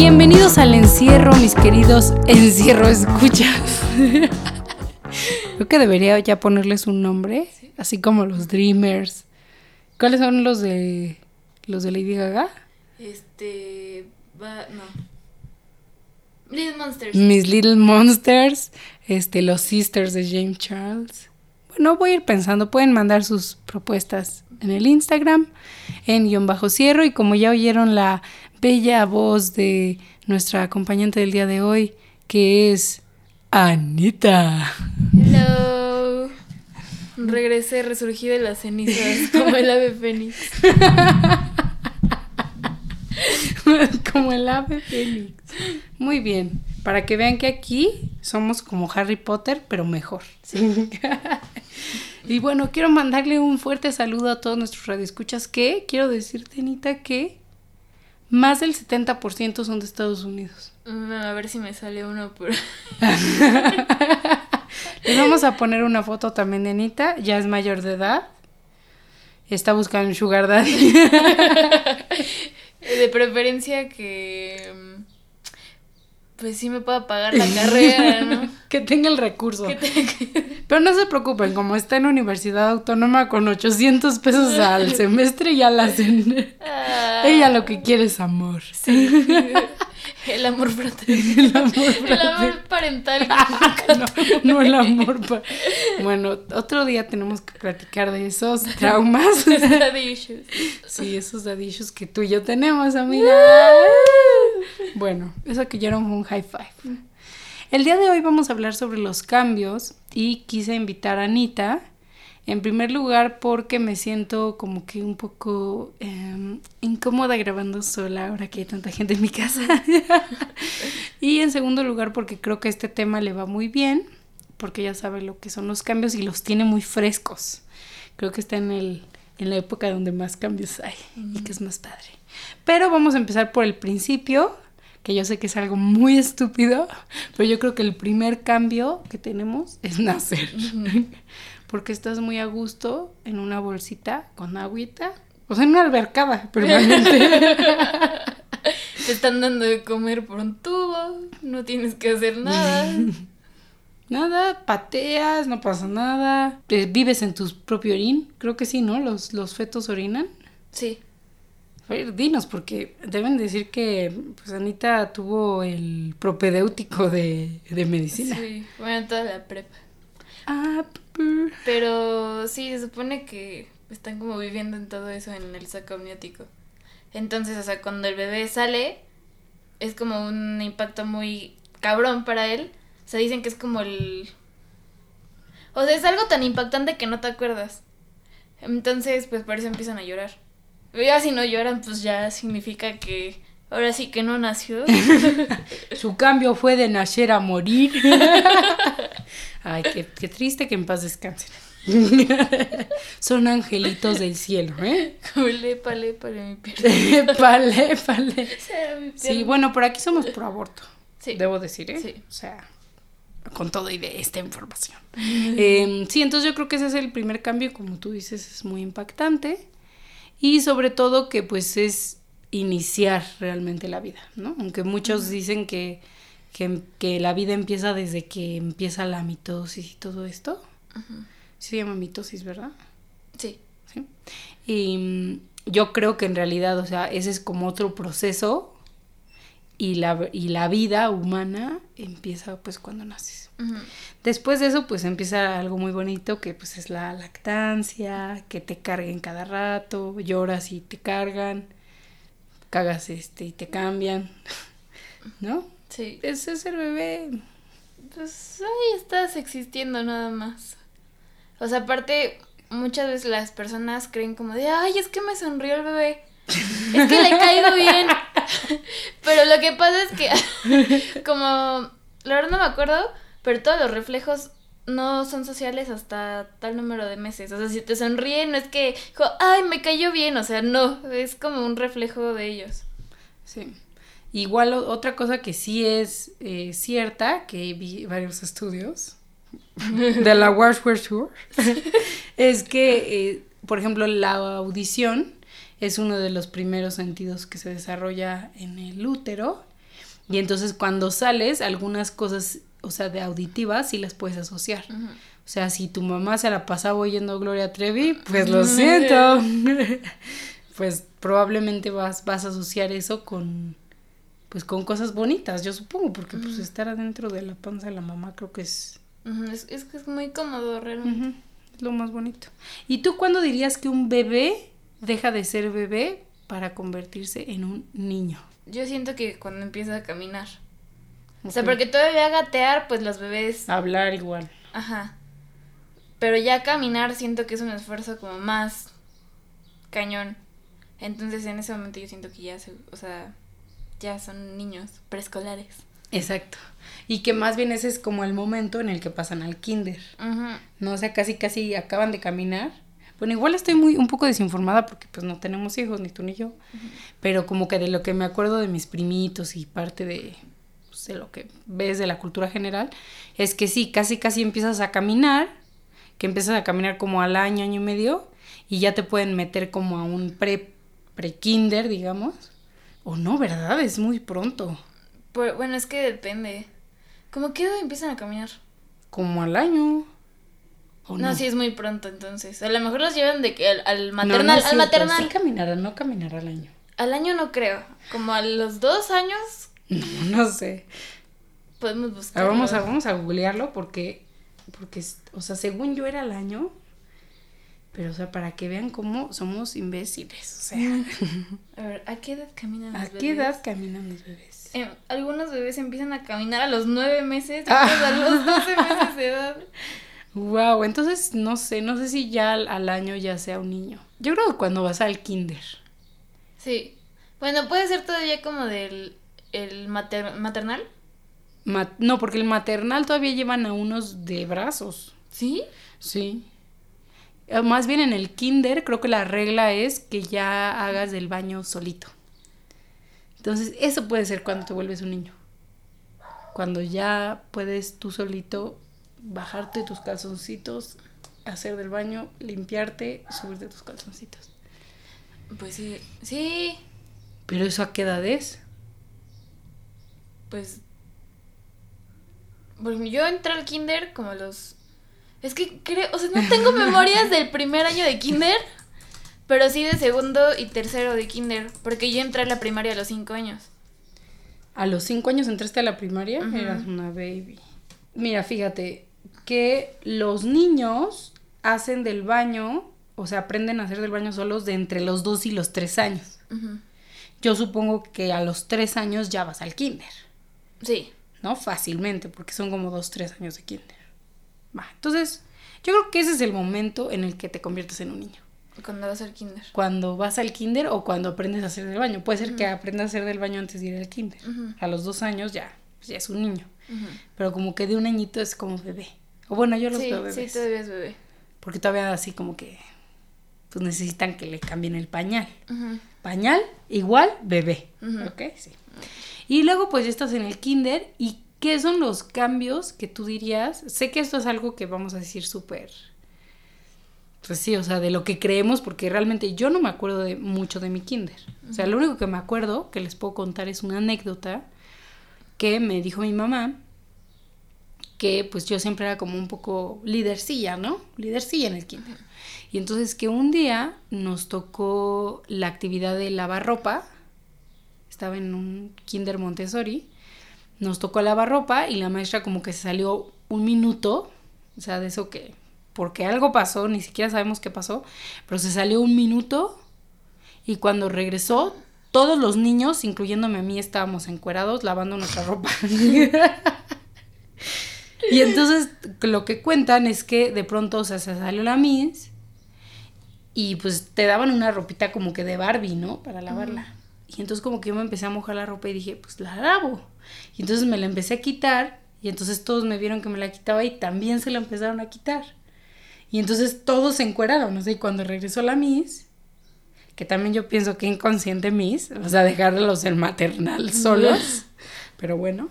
Bienvenidos al encierro, mis queridos encierro escuchas. Creo que debería ya ponerles un nombre, así como los Dreamers. ¿Cuáles son los de los de Lady Gaga? Este. Va, no. Little Monsters. Mis Little Monsters, este, los Sisters de James Charles. Bueno, voy a ir pensando, pueden mandar sus propuestas en el Instagram, en guion bajo cierro, y como ya oyeron la bella voz de nuestra acompañante del día de hoy, que es Anita. Hello. Regresé, resurgí de las cenizas como el ave fénix. como el ave fénix. Muy bien. Para que vean que aquí somos como Harry Potter, pero mejor. y bueno, quiero mandarle un fuerte saludo a todos nuestros radioescuchas que quiero decirte, Anita, que más del 70% son de Estados Unidos. A ver si me sale uno por. Les vamos a poner una foto también de Anita, ya es mayor de edad. Está buscando un sugar daddy. De preferencia que. mm, Pues sí me pueda pagar la carrera, ¿no? que tenga el recurso. Te- Pero no se preocupen, como está en universidad autónoma con 800 pesos al semestre, ya la hacen. Ah, Ella lo que quiere es amor. Sí. El amor fraterno. El amor El amor parental. no, no el amor. pa- Bueno, otro día tenemos que platicar de esos traumas. Daddy issues. Sí, esos dadillos que tú y yo tenemos, amiga. Bueno, eso que ya era un high five. El día de hoy vamos a hablar sobre los cambios y quise invitar a Anita. En primer lugar, porque me siento como que un poco eh, incómoda grabando sola ahora que hay tanta gente en mi casa. y en segundo lugar, porque creo que este tema le va muy bien, porque ella sabe lo que son los cambios y los tiene muy frescos. Creo que está en, el, en la época donde más cambios hay y que es más padre. Pero vamos a empezar por el principio, que yo sé que es algo muy estúpido, pero yo creo que el primer cambio que tenemos es nacer. Porque estás muy a gusto en una bolsita con agüita, o sea, en una albercada, permanente. Te están dando de comer por un tubo. No tienes que hacer nada. nada, pateas, no pasa nada. Vives en tu propio orín, creo que sí, ¿no? Los, los fetos orinan. Sí. A ver, dinos, porque deben decir que pues Anita tuvo el propedéutico de, de medicina. Sí. Bueno, toda la prepa. Ah, Pero sí, se supone que están como viviendo en todo eso en el saco amniótico. Entonces, o sea, cuando el bebé sale, es como un impacto muy cabrón para él. O sea, dicen que es como el... O sea, es algo tan impactante que no te acuerdas. Entonces, pues por eso empiezan a llorar. Ya si no lloran, pues ya significa que ahora sí que no nació. Su cambio fue de nacer a morir. Ay, qué, qué triste que en paz descansen. Son angelitos del cielo, ¿eh? Épale para mi pierna. Pale, pale. Sí, bueno, por aquí somos pro aborto. Sí. Debo decir, ¿eh? Sí. O sea, con todo y de esta información. Eh, sí, entonces yo creo que ese es el primer cambio, como tú dices, es muy impactante. Y sobre todo que pues es iniciar realmente la vida, ¿no? Aunque muchos dicen que, que, que la vida empieza desde que empieza la mitosis y todo esto. Se llama mitosis, ¿verdad? Sí. ¿sí? Y mm, yo creo que en realidad, o sea, ese es como otro proceso y la, y la vida humana empieza pues cuando naces. Después de eso pues empieza algo muy bonito que pues es la lactancia, que te carguen cada rato, lloras y te cargan, cagas este y te cambian, ¿no? Sí. Ese es el bebé. Pues ahí estás existiendo nada más. O sea, aparte, muchas veces las personas creen como de, ay, es que me sonrió el bebé. Es que le caigo bien. Pero lo que pasa es que, como, la verdad no me acuerdo, pero todos los reflejos no son sociales hasta tal número de meses. O sea, si te sonríe, no es que, ay, me cayó bien. O sea, no, es como un reflejo de ellos. Sí. Igual otra cosa que sí es eh, cierta, que vi varios estudios de la World War Tour, es que, eh, por ejemplo, la audición es uno de los primeros sentidos que se desarrolla en el útero Y entonces cuando sales, algunas cosas, o sea, de auditivas, sí las puedes asociar. O sea, si tu mamá se la pasaba oyendo Gloria Trevi, pues lo siento. pues probablemente vas, vas a asociar eso con, pues con cosas bonitas, yo supongo, porque pues estar adentro de la panza de la mamá creo que es... es, es, que es muy cómodo realmente. Es lo más bonito. ¿Y tú cuándo dirías que un bebé deja de ser bebé para convertirse en un niño? Yo siento que cuando empieza a caminar. O sea, porque todavía gatear, pues los bebés... Hablar igual. Ajá. Pero ya caminar siento que es un esfuerzo como más cañón. Entonces en ese momento yo siento que ya se, o sea, ya son niños preescolares. Exacto. Y que más bien ese es como el momento en el que pasan al kinder. No, o sea, casi casi acaban de caminar. Bueno, igual estoy muy un poco desinformada porque pues no tenemos hijos, ni tú ni yo. Pero como que de lo que me acuerdo de mis primitos y parte de, pues, de lo que ves de la cultura general, es que sí, casi casi empiezas a caminar que empiezas a caminar como al año, año y medio, y ya te pueden meter como a un pre, pre-kinder, digamos. O no, ¿verdad? Es muy pronto. Pues, bueno, es que depende. ¿Cómo qué edad empiezan a caminar? Como al año. No, sí es muy pronto entonces. A lo mejor los llevan de que al, maternal. al maternal. Sí caminará, no caminará al año. Al año no creo. Como a los dos años. No, no sé. Podemos buscar. Vamos a, vamos a googlearlo porque porque, o sea, según yo era el año, pero, o sea, para que vean cómo somos imbéciles, o sea. A ver, ¿a qué edad caminan los bebés? ¿A qué edad caminan los bebés? Eh, algunos bebés empiezan a caminar a los nueve meses, a los doce meses de edad. Wow, entonces no sé, no sé si ya al, año ya sea un niño. Yo creo que cuando vas al kinder. Sí. Bueno, puede ser todavía como del el maternal no, porque el maternal todavía llevan a unos de brazos. ¿Sí? Sí. Eh, más bien en el kinder creo que la regla es que ya hagas el baño solito. Entonces, eso puede ser cuando te vuelves un niño. Cuando ya puedes tú solito bajarte tus calzoncitos, hacer del baño, limpiarte, subirte tus calzoncitos. Pues sí, sí. ¿Pero eso a qué edad es? Pues bueno, yo entré al kinder como los... Es que creo, o sea, no tengo memorias del primer año de kinder, pero sí de segundo y tercero de kinder, porque yo entré a la primaria a los cinco años. ¿A los cinco años entraste a la primaria? Eras una baby. Mira, fíjate, que los niños hacen del baño, o sea, aprenden a hacer del baño solos de entre los dos y los tres años. Yo supongo que a los tres años ya vas al kinder. Sí. ¿no? Fácilmente, porque son como dos, tres años de kinder. Va, entonces, yo creo que ese es el momento en el que te conviertes en un niño. Cuando vas al kinder. Cuando vas al kinder o cuando aprendes a hacer del baño. Puede ser que aprendas a hacer del baño antes de ir al kinder. A los dos años ya, ya es un niño. Pero como que de un añito es como bebé. O bueno, yo los veo bebés. Sí, todavía es bebé. Porque todavía así como que pues necesitan que le cambien el pañal. Pañal igual bebé. ¿Ok? Sí. Y luego pues ya estás en el kinder y ¿qué son los cambios que tú dirías? Sé que esto es algo que vamos a decir súper... Pues sí, o sea, de lo que creemos, porque realmente yo no me acuerdo de mucho de mi kinder. O sea, lo único que me acuerdo, que les puedo contar, es una anécdota que me dijo mi mamá, que pues yo siempre era como un poco lidercilla, ¿no? Lidercilla en el kinder. Y entonces que un día nos tocó la actividad de lavar ropa estaba en un kinder Montessori, nos tocó lavar ropa y la maestra como que se salió un minuto, o sea, de eso que, porque algo pasó, ni siquiera sabemos qué pasó, pero se salió un minuto y cuando regresó, todos los niños, incluyéndome a mí, estábamos encuerados lavando nuestra ropa. y entonces lo que cuentan es que de pronto, o sea, se salió la Miss y pues te daban una ropita como que de Barbie, ¿no? Para lavarla. Y entonces como que yo me empecé a mojar la ropa y dije, pues la lavo. Y entonces me la empecé a quitar y entonces todos me vieron que me la quitaba y también se la empezaron a quitar. Y entonces todos se encueraron, no sé, y cuando regresó la Miss, que también yo pienso que inconsciente Miss, o sea, dejarlos en maternal solos, pero bueno,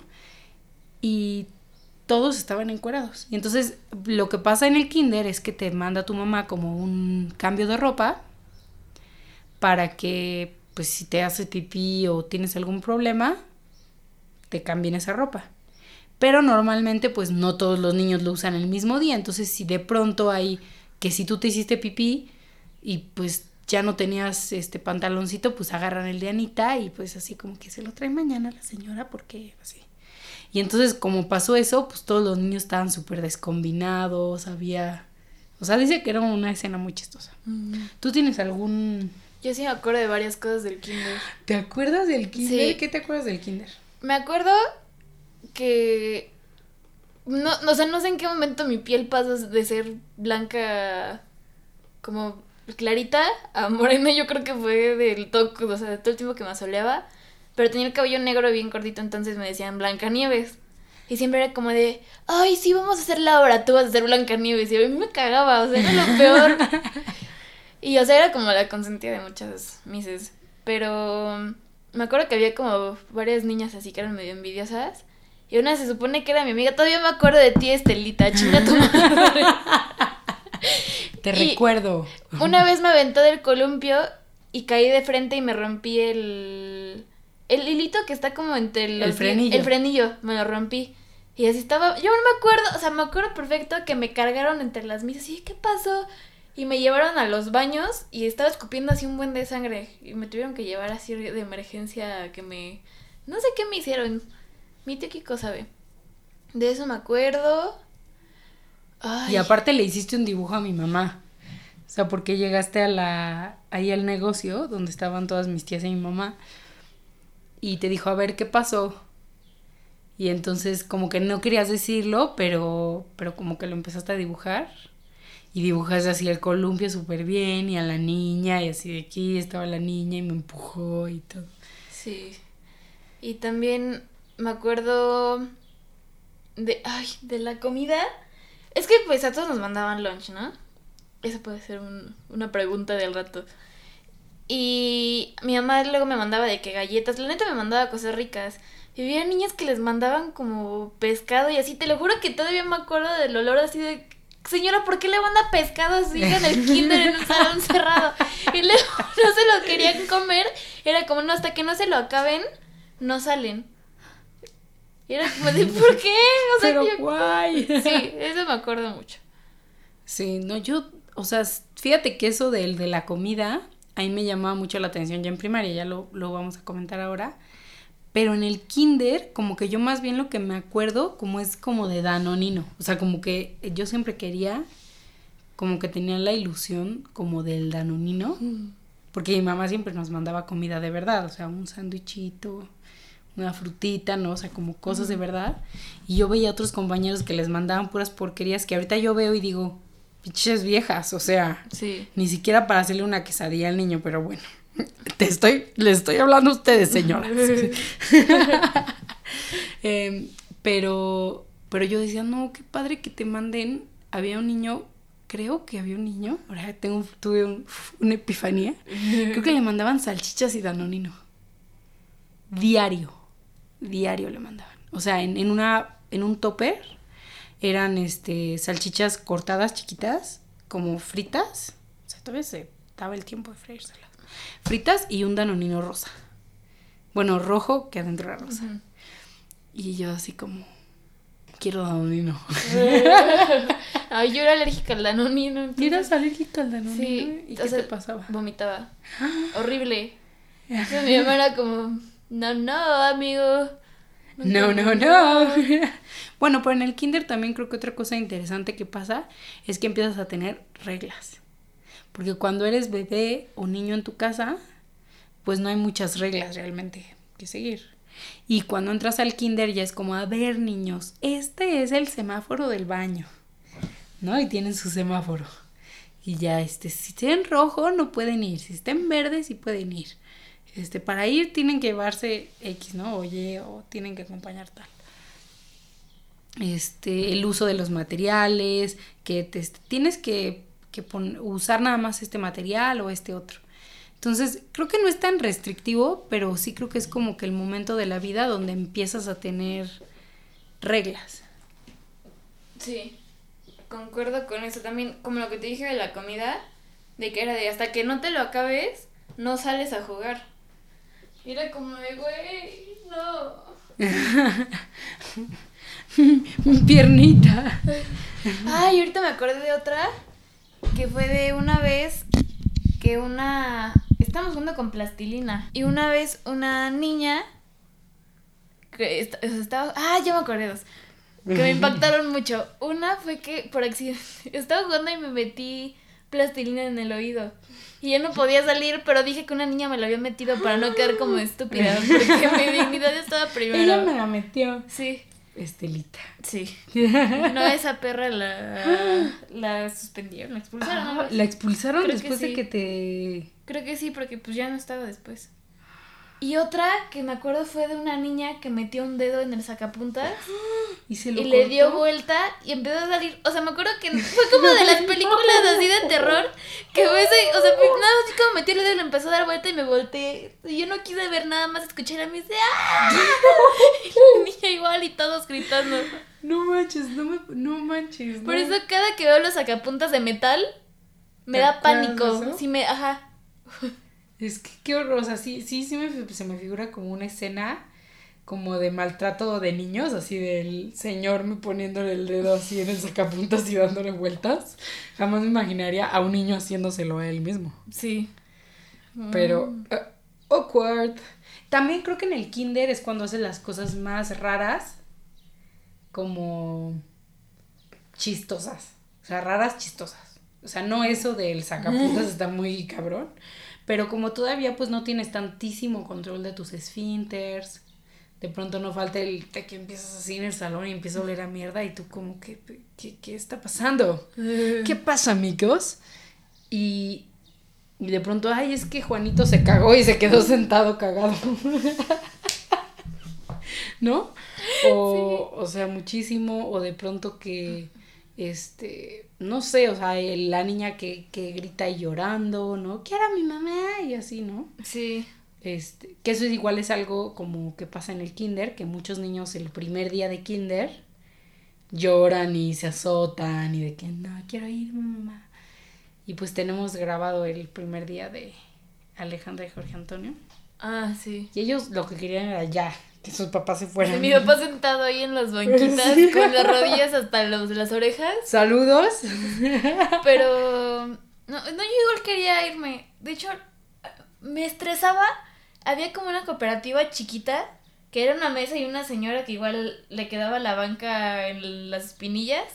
y todos estaban encuerados. Y entonces lo que pasa en el kinder es que te manda tu mamá como un cambio de ropa para que pues si te hace pipí o tienes algún problema, te cambien esa ropa. Pero normalmente pues no todos los niños lo usan el mismo día, entonces si de pronto hay que si tú te hiciste pipí y pues ya no tenías este pantaloncito, pues agarran el de Anita y pues así como que se lo trae mañana la señora porque así. Y entonces como pasó eso, pues todos los niños estaban súper descombinados, había... O sea, dice que era una escena muy chistosa. ¿Tú tienes algún... Yo sí me acuerdo de varias cosas del kinder. ¿Te acuerdas del kinder? Sí. ¿Qué te acuerdas del kinder? Me acuerdo que... No, no, o sea, no sé en qué momento mi piel pasa de ser blanca como clarita a morena. Yo creo que fue del toque, o sea, de todo el tiempo que me asoleaba. Pero tenía el cabello negro bien cortito, entonces me decían Blancanieves. Y siempre era como de, ay, sí, vamos a hacer la obra, tú vas a ser Blancanieves. Y a mí me cagaba, o sea, era lo peor. y, o sea, era como la consentida de muchas mises. Pero me acuerdo que había como varias niñas así que eran medio envidiosas. Y una se supone que era mi amiga. Todavía me acuerdo de ti, Estelita, chinga tu madre. Te Y- recuerdo. Una vez me aventó del columpio y caí de frente y me rompí el. El hilito que está como entre los. El frenillo. El frenillo, me lo rompí. Y así estaba. Yo no me acuerdo, o sea, me acuerdo perfecto que me cargaron entre las misas. Y ¿qué pasó? Y me llevaron a los baños y estaba escupiendo así un buen de sangre. Y me tuvieron que llevar así de emergencia que me. No sé qué me hicieron. Mi tío Kiko sabe. De eso me acuerdo. Ay. Y aparte le hiciste un dibujo a mi mamá. O sea, porque llegaste a la ahí al negocio donde estaban todas mis tías y mi mamá y te dijo, "A ver, ¿qué pasó?" Y entonces como que no querías decirlo, pero pero como que lo empezaste a dibujar. Y dibujaste así el columpio súper bien y a la niña y así de aquí estaba la niña y me empujó y todo. Sí. Y también me acuerdo de, ay, de la comida. Es que pues a todos nos mandaban lunch, ¿no? Esa puede ser un- una pregunta del rato. Y mi mamá luego me mandaba de que galletas, la neta me mandaba cosas ricas. Y había niñas que les mandaban como pescado y así, te lo juro que todavía me acuerdo del olor así de... Señora, ¿por qué le manda pescado así en el kinder en un salón cerrado? Y luego no se lo querían comer. Era como, no, hasta que no se lo acaben, no salen. Y era como de, ¿por qué? O sea, Pero yo- guay. Sí, eso me acuerdo mucho. Sí, no, yo, o sea, fíjate que eso del de la comida, ahí me llamaba mucho la atención ya en primaria, ya lo, lo vamos a comentar ahora. Pero en el kinder, como que yo más bien lo que me acuerdo, como es como de Danonino. O sea, como que yo siempre quería, como que tenía la ilusión como del Danonino. Porque mi mamá siempre nos mandaba comida de verdad, o sea, un sándwichito, una frutita, ¿no? O sea, como cosas de verdad. Y yo veía a otros compañeros que les mandaban puras porquerías que ahorita yo veo y digo, pinches viejas, o sea, Sí. ni siquiera para hacerle una quesadilla al niño, pero bueno. Te estoy, les estoy hablando a ustedes, señoras. Em, pero, pero yo decía, no, qué padre que te manden. Había un niño, creo que había un niño, ahora tengo, tuve un- una epifanía. Creo que le mandaban salchichas y danonino. Diario. Diario le mandaban. O sea, en, en una, en un topper eran este salchichas cortadas chiquitas, como fritas. O sea, todavía se daba el tiempo de freírselas. Fritas y un danonino rosa. Bueno, rojo que adentro era rosa. Y yo así como, quiero danonino. Ay, yo era alérgica al danonino. ¿Y eras alérgica al danonino? Sí, ¿Y qué sea, te pasaba? Vomitaba. Horrible. Entonces mi mamá era como, no, no, amigo. No, no, no. Bueno, pero en el kinder también creo que otra cosa interesante que pasa es que empiezas a tener reglas. Porque cuando eres bebé o niño en tu casa, pues no hay muchas reglas realmente que seguir. Y cuando entras al kinder ya es como, a ver niños, este es el semáforo del baño. ¿No? Y tienen su semáforo. Y ya, este, si está en rojo no pueden ir, si está en verde sí pueden ir. Este, para ir tienen que llevarse X, ¿no? O Y, o tienen que acompañar tal. Este, el uso de los materiales, que te, tienes que, que pon- usar nada más este material o este otro. Entonces, creo que no es tan restrictivo, pero sí creo que es como que el momento de la vida donde empiezas a tener reglas. Sí, concuerdo con eso. También, como lo que te dije de la comida, de que era de hasta que no te lo acabes, no sales a jugar. Era como de, güey, no. Mi piernita. Ay, ahorita me acordé de otra que fue de una vez que una estábamos jugando con plastilina y una vez una niña que estaba ah ya me acordé dos que me impactaron mucho una fue que por accidente estaba jugando y me metí plastilina en el oído y yo no podía salir pero dije que una niña me lo había metido para no quedar como estúpida porque mi dignidad estaba Ella primero me la metió. sí Estelita. sí no esa perra la la suspendieron la expulsaron Ah, la expulsaron Creo que después de que te. Creo que sí, porque pues ya no estaba después. Y otra que me acuerdo fue de una niña que metió un dedo en el sacapuntas Y se lo y le dio vuelta y empezó a salir. O sea, me acuerdo que fue como de las películas así de terror que fue ese, o sea, nada más así como metió el dedo y le empezó a dar vuelta y me volteé. Y yo no quise ver nada más, escuché a mí dice ¡Ah! Y la niña igual y todos gritando. No manches, no me. No manches. Por eso cada que veo los sacapuntas de metal me ¿Te da pánico. Sí me, ajá. Es que qué horror. O sea, sí, sí, sí me, se me figura como una escena como de maltrato de niños, así del señor me poniéndole el dedo así en el sacapuntas y dándole vueltas. Jamás me imaginaría a un niño haciéndoselo a él mismo. Sí. Pero, Mm. eh, awkward. También creo que en el kinder es cuando hacen las cosas más raras, como chistosas. O sea, raras, chistosas. O sea, no eso del sacapuntas está muy cabrón. Pero como todavía pues no tienes tantísimo control de tus esfínteres, de pronto no falta el que empiezas así en el salón y empieza a oler a mierda y tú como que, ¿qué, qué está pasando? ¿Qué pasa, amigos? Y, y de pronto, ay, es que Juanito se cagó y se quedó sentado cagado. ¿No? O, o sea, muchísimo. O de pronto que, este, no sé, o sea, el- la niña que, que grita y llorando, ¿no? Quiero a mi mamá y así, ¿no? Sí. Este, que eso es igual es algo como que pasa en el kinder, que muchos niños el primer día de kinder lloran y se azotan y de que no, quiero ir, mamá. Y pues tenemos grabado el primer día de Alejandra y Jorge Antonio. Ah, sí. Y ellos lo que querían era ya, que sus papás se fueran. Mi papá sentado ahí en las banquitas Sí. con las rodillas hasta los, las orejas. Saludos. Pero no, no, yo igual quería irme. De hecho, me estresaba. Había como una cooperativa chiquita que era una mesa y una señora que igual le quedaba la banca en las espinillas.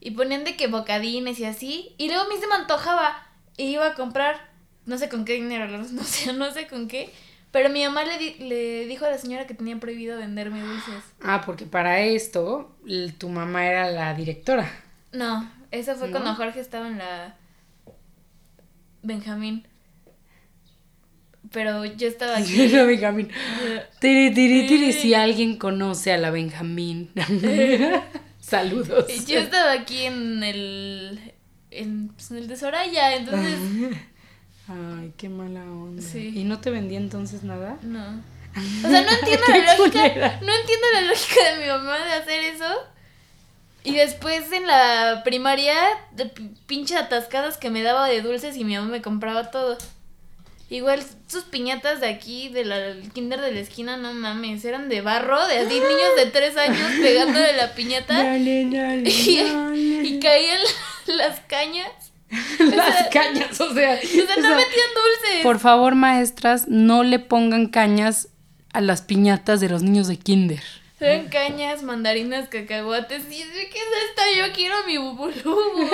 Y ponían de que bocadines y así. Y luego a mí se me antojaba. Y iba a comprar, no sé con qué dinero, no sé, no sé con qué. Pero mi mamá le, di- le dijo a la señora que tenía prohibido venderme dulces. Ah, porque para esto tu mamá era la directora. No, eso fue ¿No? cuando Jorge estaba en la Benjamín. Pero yo estaba aquí. la Benjamín. Tiri, tiri, tiri, si alguien conoce a la Benjamín. Saludos. Yo estaba aquí en el en, pues, en el de Soraya, entonces Ay, qué mala onda. Sí. ¿Y no te vendía entonces nada? no. O sea, no entiendo la lógica, no entiendo la lógica de mi mamá de hacer eso. Y después en la primaria, de pinche atascadas que me daba de dulces y mi mamá me compraba todo. Igual sus piñatas de aquí, del kinder de la esquina, no mames, eran de barro, de así niños de tres años pegándole la piñata Dale, dale, y, dale. y caían las cañas. Las cañas, o sea. Sea, no o sea, metían dulces. Por favor, maestras, no le pongan cañas a las piñatas de los niños de kinder. Eran cañas, mandarinas, cacahuates. Y ¿qué es esto? Yo quiero mi bubulubu.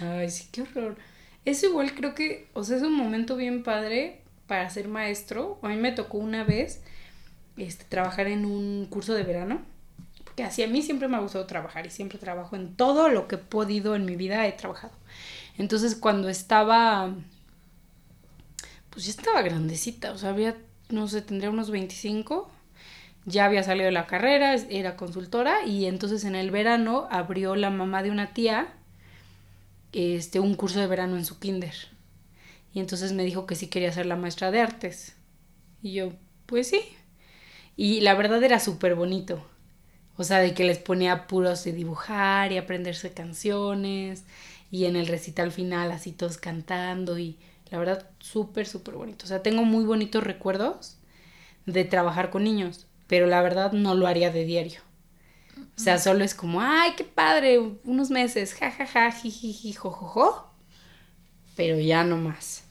Ay, sí, qué horror. Eso igual creo que, o sea, es un momento bien padre para ser maestro. A mí me tocó una vez este, trabajar en un curso de verano. Porque así a mí siempre me ha gustado trabajar y siempre trabajo en todo lo que he podido en mi vida, he trabajado. Entonces cuando estaba, pues ya estaba grandecita, o sea, había, no sé, tendría unos 25, ya había salido de la carrera, era consultora y entonces en el verano abrió la mamá de una tía este, un curso de verano en su kinder. Y entonces me dijo que sí quería ser la maestra de artes. Y yo, pues sí. Y la verdad era súper bonito. O sea, de que les ponía apuros de dibujar y aprenderse canciones. Y en el recital final así todos cantando. Y la verdad, súper, súper bonito. O sea, tengo muy bonitos recuerdos de trabajar con niños, pero la verdad no lo haría de diario. O sea, solo es como, ay, qué padre, unos meses, jajaja, jijiji, jojojo, pero ya no más.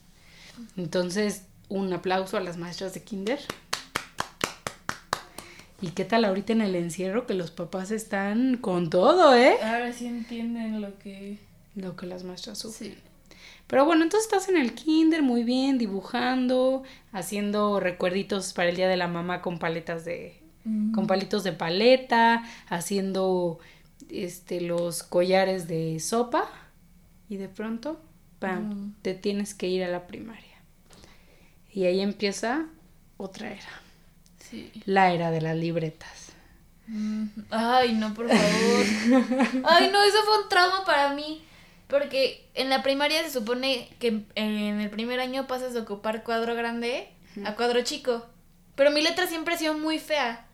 Entonces, un aplauso a las maestras de kinder. ¿Y qué tal ahorita en el encierro que los papás están con todo, eh? Ahora sí entienden lo que... Lo que las maestras sufren. Sí. Pero bueno, entonces estás en el kinder muy bien, dibujando, haciendo recuerditos para el día de la mamá con paletas de con palitos de paleta, haciendo este los collares de sopa y de pronto pam, te tienes que ir a la primaria. Y ahí empieza otra era. Sí. La era de las libretas. Ay, no, por favor. Ay, no, eso fue un trauma para mí. Porque en la primaria se supone que en el primer año pasas de ocupar cuadro grande a cuadro chico. Pero mi letra siempre ha sido muy fea.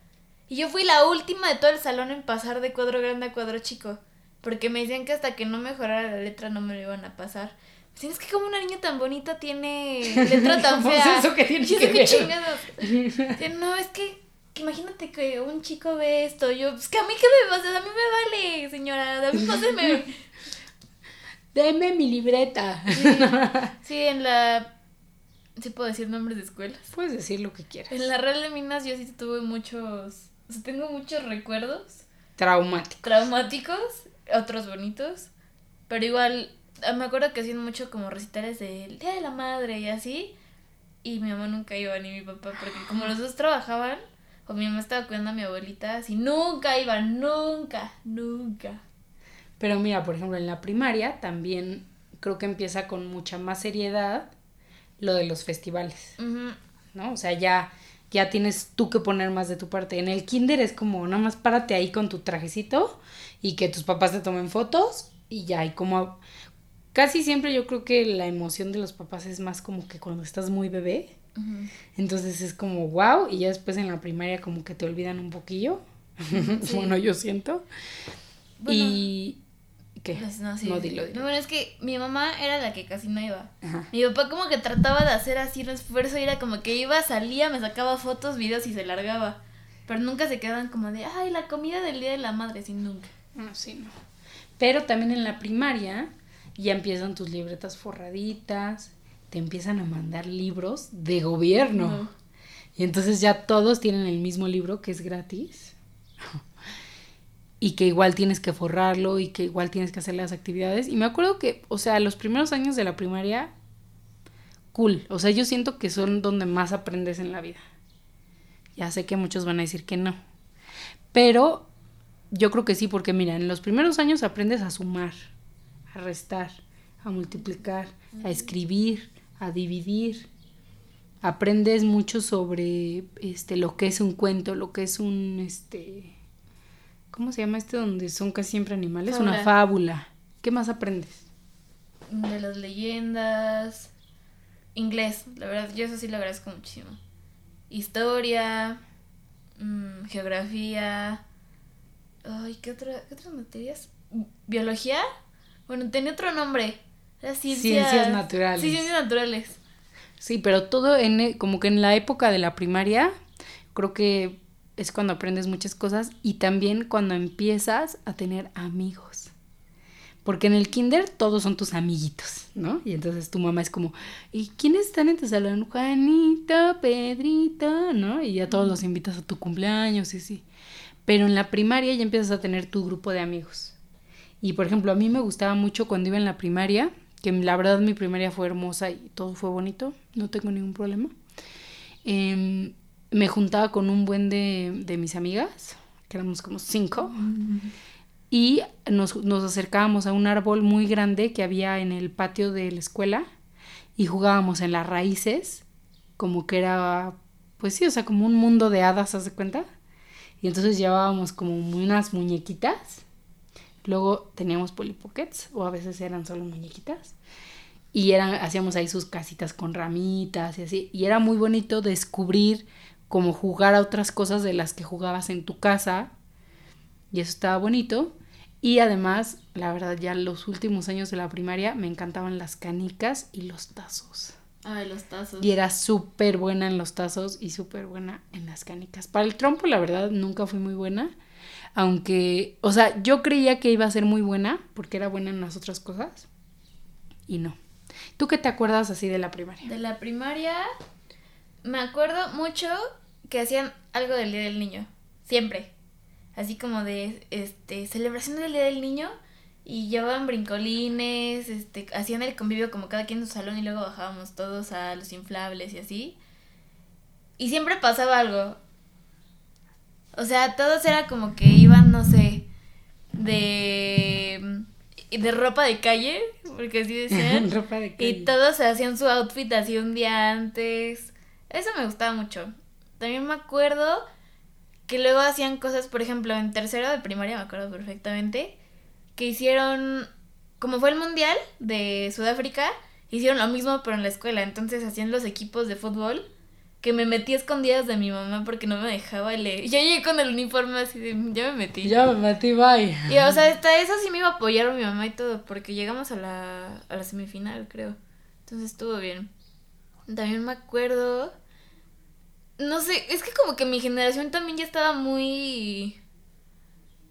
Y yo fui la última de todo el salón en pasar de cuadro grande a cuadro chico. Porque me decían que hasta que no mejorara la letra no me lo iban a pasar. Me es que como una niña tan bonita tiene letra tan fea. Pues eso que tiene que chingados. no, es que, imagínate que un chico ve esto. Yo, es que a mí qué me pasa, a mí me vale, señora. A mí páseme Deme mi libreta. Sí, en la... ¿Sí puedo decir nombres de escuelas? Puedes decir lo que quieras. En la Real de Minas yo sí tuve muchos... O sea, tengo muchos recuerdos. Traumáticos. Traumáticos, otros bonitos. Pero igual, me acuerdo que hacían mucho como recitales del Día de la Madre y así. Y mi mamá nunca iba ni mi papá, porque como los dos trabajaban, o mi mamá estaba cuidando a mi abuelita, así nunca iban, nunca, nunca. Pero mira, por ejemplo, en la primaria también creo que empieza con mucha más seriedad lo de los festivales, ¿no? O sea, ya, ya tienes tú que poner más de tu parte. En el kinder es como, nada más párate ahí con tu trajecito y que tus papás te tomen fotos y ya, y como casi siempre yo creo que la emoción de los papás es más como que cuando estás muy bebé. Entonces es como wow y ya después en la primaria como que te olvidan un poquillo. bueno, yo siento. y, ¿Qué? No, sí. bueno, es que mi mamá era la que casi no iba. Mi papá como que trataba de hacer así un esfuerzo y era como que iba, salía, me sacaba fotos, videos y se largaba. Pero nunca se quedaban como de, ay, la comida del Día de la Madre, sin nunca. No, sí, no. Pero también en la primaria ya empiezan tus libretas forraditas, te empiezan a mandar libros de gobierno. Y entonces ya todos tienen el mismo libro que es gratis y que igual tienes que forrarlo y que igual tienes que hacer las actividades. Y me acuerdo que, o sea, los primeros años de la primaria, cool. O sea, yo siento que son donde más aprendes en la vida. Ya sé que muchos van a decir que no. Pero yo creo que sí, porque mira, en los primeros años aprendes a sumar, a restar, a multiplicar, a escribir, a dividir. Aprendes mucho sobre este lo que es un cuento, lo que es un este ¿Cómo se llama este donde son casi siempre animales? Una fábula. ¿Qué más aprendes? De las leyendas. Inglés, la verdad, yo eso sí lo agradezco muchísimo. Historia, mm, geografía. Ay, ¿qué, otra, ¿qué otras materias? ¿Biología? Bueno, tenía otro nombre. ciencias, ciencias naturales. Sí, ciencias naturales. Sí, pero todo en, e, como que en la época de la primaria, creo que es cuando aprendes muchas cosas y también cuando empiezas a tener amigos. Porque en el kinder todos son tus amiguitos, ¿no? Y entonces tu mamá es como, ¿y quiénes están en tu salón? Juanito, Pedrito, ¿no? Y ya todos los invitas a tu cumpleaños y sí. Pero en la primaria ya empiezas a tener tu grupo de amigos. Y por ejemplo, a mí me gustaba mucho cuando iba en la primaria, que la verdad mi primaria fue hermosa y todo fue bonito, no tengo ningún problema. Eh, me juntaba con un buen de, de mis amigas, que éramos como cinco, y nos, nos acercábamos a un árbol muy grande que había en el patio de la escuela y jugábamos en las raíces, como que era, pues sí, o sea, como un mundo de hadas, ¿haz de cuenta? Y entonces llevábamos como unas muñequitas, luego teníamos polipockets, o a veces eran solo muñequitas, y eran, hacíamos ahí sus casitas con ramitas y así, y era muy bonito descubrir como jugar a otras cosas de las que jugabas en tu casa. Y eso estaba bonito. Y además, la verdad, ya los últimos años de la primaria me encantaban las canicas y los tazos. Ay, los tazos. Y era súper buena en los tazos y súper buena en las canicas. Para el trompo, la verdad, nunca fui muy buena. Aunque, o sea, yo creía que iba a ser muy buena porque era buena en las otras cosas. Y no. ¿Tú qué te acuerdas así de la primaria? De la primaria, me acuerdo mucho que hacían algo del Día del Niño. Siempre. Así como de, este, celebración del Día del Niño. Y llevaban brincolines, este, hacían el convivio como cada quien en su salón y luego bajábamos todos a los inflables y así. Y siempre pasaba algo. O sea, todos era como que iban, no sé, de de ropa de calle, porque así decían. Ropa de calle. Y todos se hacían su outfit así un día antes. Eso me gustaba mucho. También me acuerdo que luego hacían cosas, por ejemplo, en tercero de primaria, me acuerdo perfectamente, que hicieron, como fue el mundial de Sudáfrica, hicieron lo mismo pero en la escuela. Entonces hacían los equipos de fútbol que me metí a escondidas de mi mamá porque no me dejaba leer. Yo llegué con el uniforme así de, ya me metí. Ya me metí, bye. Y o sea, hasta eso sí me iba a apoyar mi mamá y todo, porque llegamos a la, a la semifinal, creo. Entonces estuvo bien. También me acuerdo... No sé, es que como que mi generación también ya estaba muy...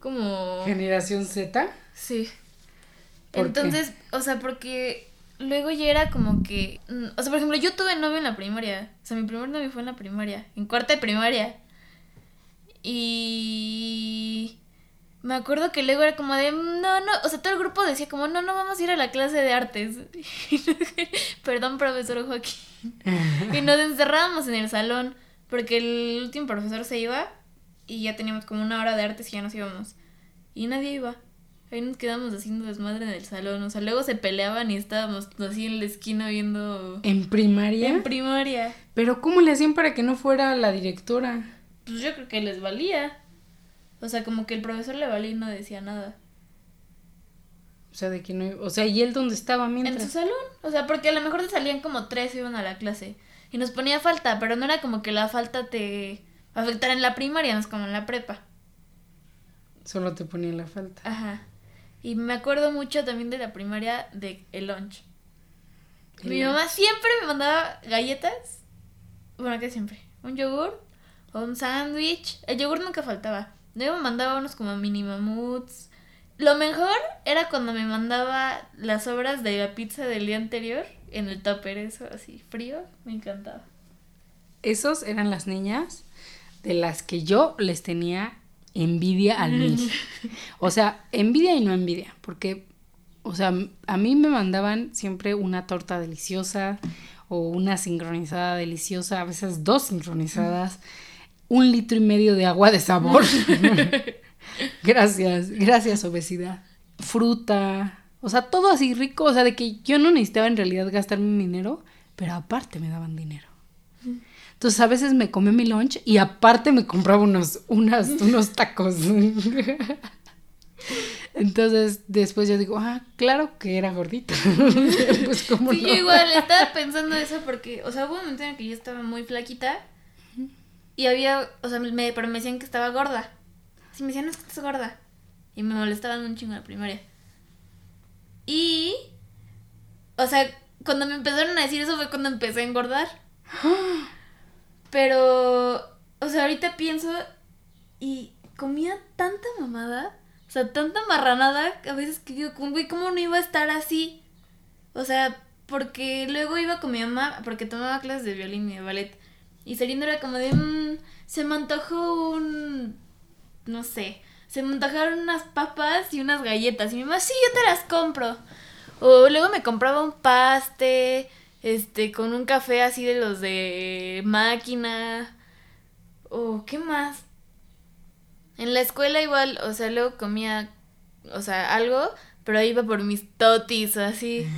Como... ¿Generación Z? Sí. ¿Por qué? Entonces, o sea, porque luego ya era como que. mm, O sea, por ejemplo, yo tuve novio en la primaria. O sea, mi primer novio fue en la primaria. En cuarta de primaria. Y. Me acuerdo que luego era como de. "Mm, No, no. O sea, todo el grupo decía como, no, no vamos a ir a la clase de artes. Perdón, profesor Joaquín. Y nos encerrábamos en el salón. Porque el último profesor se iba. Y ya teníamos como una hora de artes y ya nos íbamos. Y nadie iba. Ahí nos quedamos haciendo desmadre en el salón. O sea, luego se peleaban y estábamos así en la esquina viendo. ¿En primaria? En primaria. Pero ¿cómo le hacían para que no fuera la directora? Pues yo creo que les valía. O sea, como que el profesor le valía y no decía nada. O sea, de que no... O sea, ¿y él dónde estaba En su mientras? salón. O sea, porque a lo mejor te salían como tres y iban a la clase. Y nos ponía falta, pero no era como que la falta te afectara en la primaria, no es como en la prepa. Solo te ponía la falta. Ajá. Y me acuerdo mucho también de la primaria de el lunch. El Mi mamá siempre me mandaba galletas. Bueno, que siempre. Un yogur o un sándwich. El yogur nunca faltaba. Luego me mandaba unos como mini mamuts. Lo mejor era cuando me mandaba las obras de la pizza del día anterior en el tupper, eso así, frío. Me encantaba. Esos eran las niñas de las que yo les tenía envidia al mil. O sea, envidia y no envidia, porque, o sea, a mí me mandaban siempre una torta deliciosa o una sincronizada deliciosa, a veces dos sincronizadas, un litro y medio de agua de sabor. gracias, gracias obesidad. Fruta, o sea, todo así rico, o sea, de que yo no necesitaba en realidad gastarme mi dinero, pero aparte me daban dinero. Entonces a veces me comía mi lunch y aparte me compraba unos, unas, unos tacos. Entonces después yo digo, ah, claro que era gordita. pues cómo Sí, no. yo igual estaba pensando eso porque, o sea, hubo un momento en el que yo estaba muy flaquita y había, o sea, me, pero me decían que estaba gorda. Sí, me decían, no es que estás gorda. Y me molestaban un chingo en la primaria. Y, o sea, cuando me empezaron a decir eso fue cuando empecé a engordar. Pero, o sea, ahorita pienso y comía tanta mamada, o sea, tanta marranada, a veces que digo, güey, ¿cómo no iba a estar así? O sea, porque luego iba con mi mamá, porque tomaba clases de violín y de ballet, y saliendo era como de, "Mm, se me antojó un, no sé, se me antojaron unas papas y unas galletas, y mi mamá, sí, yo te las compro. O luego me compraba un paste, este, con un café así de los de máquina. O, ¿qué más? En la escuela igual, o sea, luego comía, o sea, algo, pero iba por mis totis o así.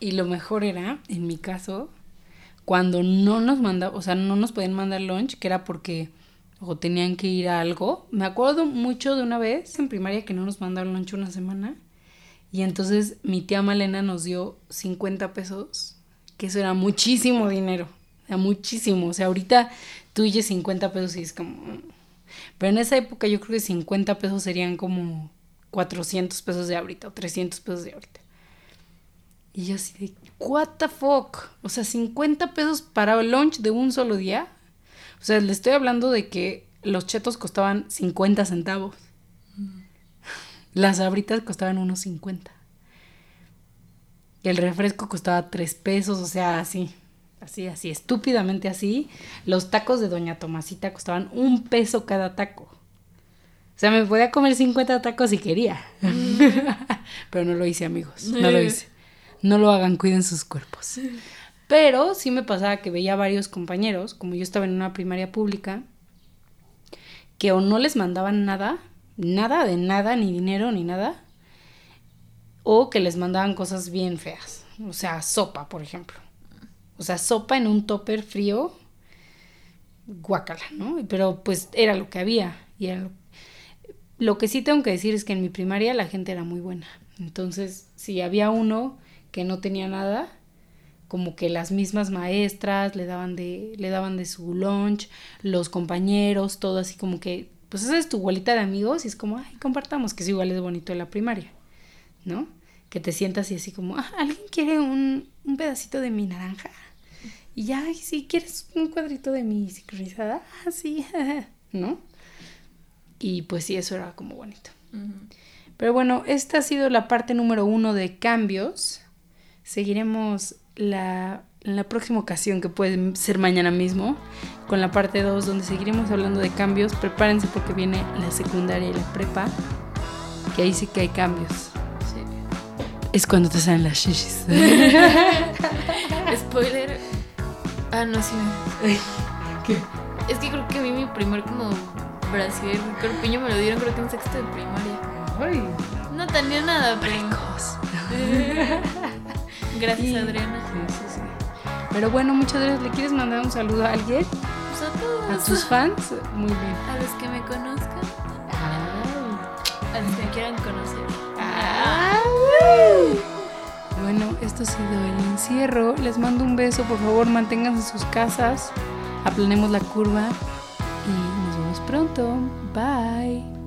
Y lo mejor era, en mi caso, cuando no nos mandaba, o sea, no nos podían mandar lunch, que era porque o tenían que ir a algo. Me acuerdo mucho de una vez en primaria que no nos mandaron lunch una semana. Y entonces mi tía Malena nos dio 50 pesos, que eso era muchísimo dinero. Era muchísimo. O sea, ahorita tú oyes 50 pesos y es como... Pero en esa época yo creo que 50 pesos serían como 400 pesos de ahorita o 300 pesos de ahorita. Y yo así de, what the fuck? O sea, 50 pesos para el lunch de un solo día. O sea, le estoy hablando de que los chetos costaban 50 centavos. Las abritas costaban unos 50. Y el refresco costaba 3 pesos, o sea, así. Así, así, estúpidamente así. Los tacos de Doña Tomasita costaban un peso cada taco. O sea, me podía comer 50 tacos si quería. Pero no lo hice, amigos. No lo hice. No lo hagan, cuiden sus cuerpos. Pero sí me pasaba que veía varios compañeros, como yo estaba en una primaria pública, que o no les mandaban nada, nada de nada, ni dinero, ni nada, o que les mandaban cosas bien feas. O sea, sopa, por ejemplo. O sea, sopa en un topper frío, guacala, ¿no? Pero pues era lo que había. Y lo... lo que sí tengo que decir es que en mi primaria la gente era muy buena. Entonces, si había uno que no tenía nada, como que las mismas maestras le daban de, le daban de su lunch, los compañeros, todo así como que, pues esa es tu bolita de amigos y es como, ay, compartamos, que es igual es bonito en la primaria, ¿no? Que te sientas y así como, ah, ¿alguien quiere un, un pedacito de mi naranja? Y ya, si quieres un cuadrito de mi sincronizada, ah, sí, ¿no? Y pues sí, eso era como bonito. Pero bueno, esta ha sido la parte número uno de cambios. Seguiremos la, en la próxima ocasión, que puede ser mañana mismo, con la parte 2, donde seguiremos hablando de cambios. Prepárense porque viene la secundaria y la prepa, que ahí sí que hay cambios. Sí. Es cuando te salen las shishis. Spoiler. Ah, no, sí. ¿Qué? Es que creo que a mí mi primer como brasier corpiño me lo dieron creo que en sexto de primaria. Ay, No tenía nada, pero... Gracias, Y- Adriana. Sí. Pero bueno, muchas gracias. ¿Le quieres mandar un saludo a alguien? Pues a todos. ¿A tus fans? Muy bien. A los que me conozcan. Ay. A los que me quieran conocer. Bueno, esto ha sido el encierro. Les mando un beso. Por favor, manténganse en sus casas. Aplanemos la curva. Y nos vemos pronto. Bye.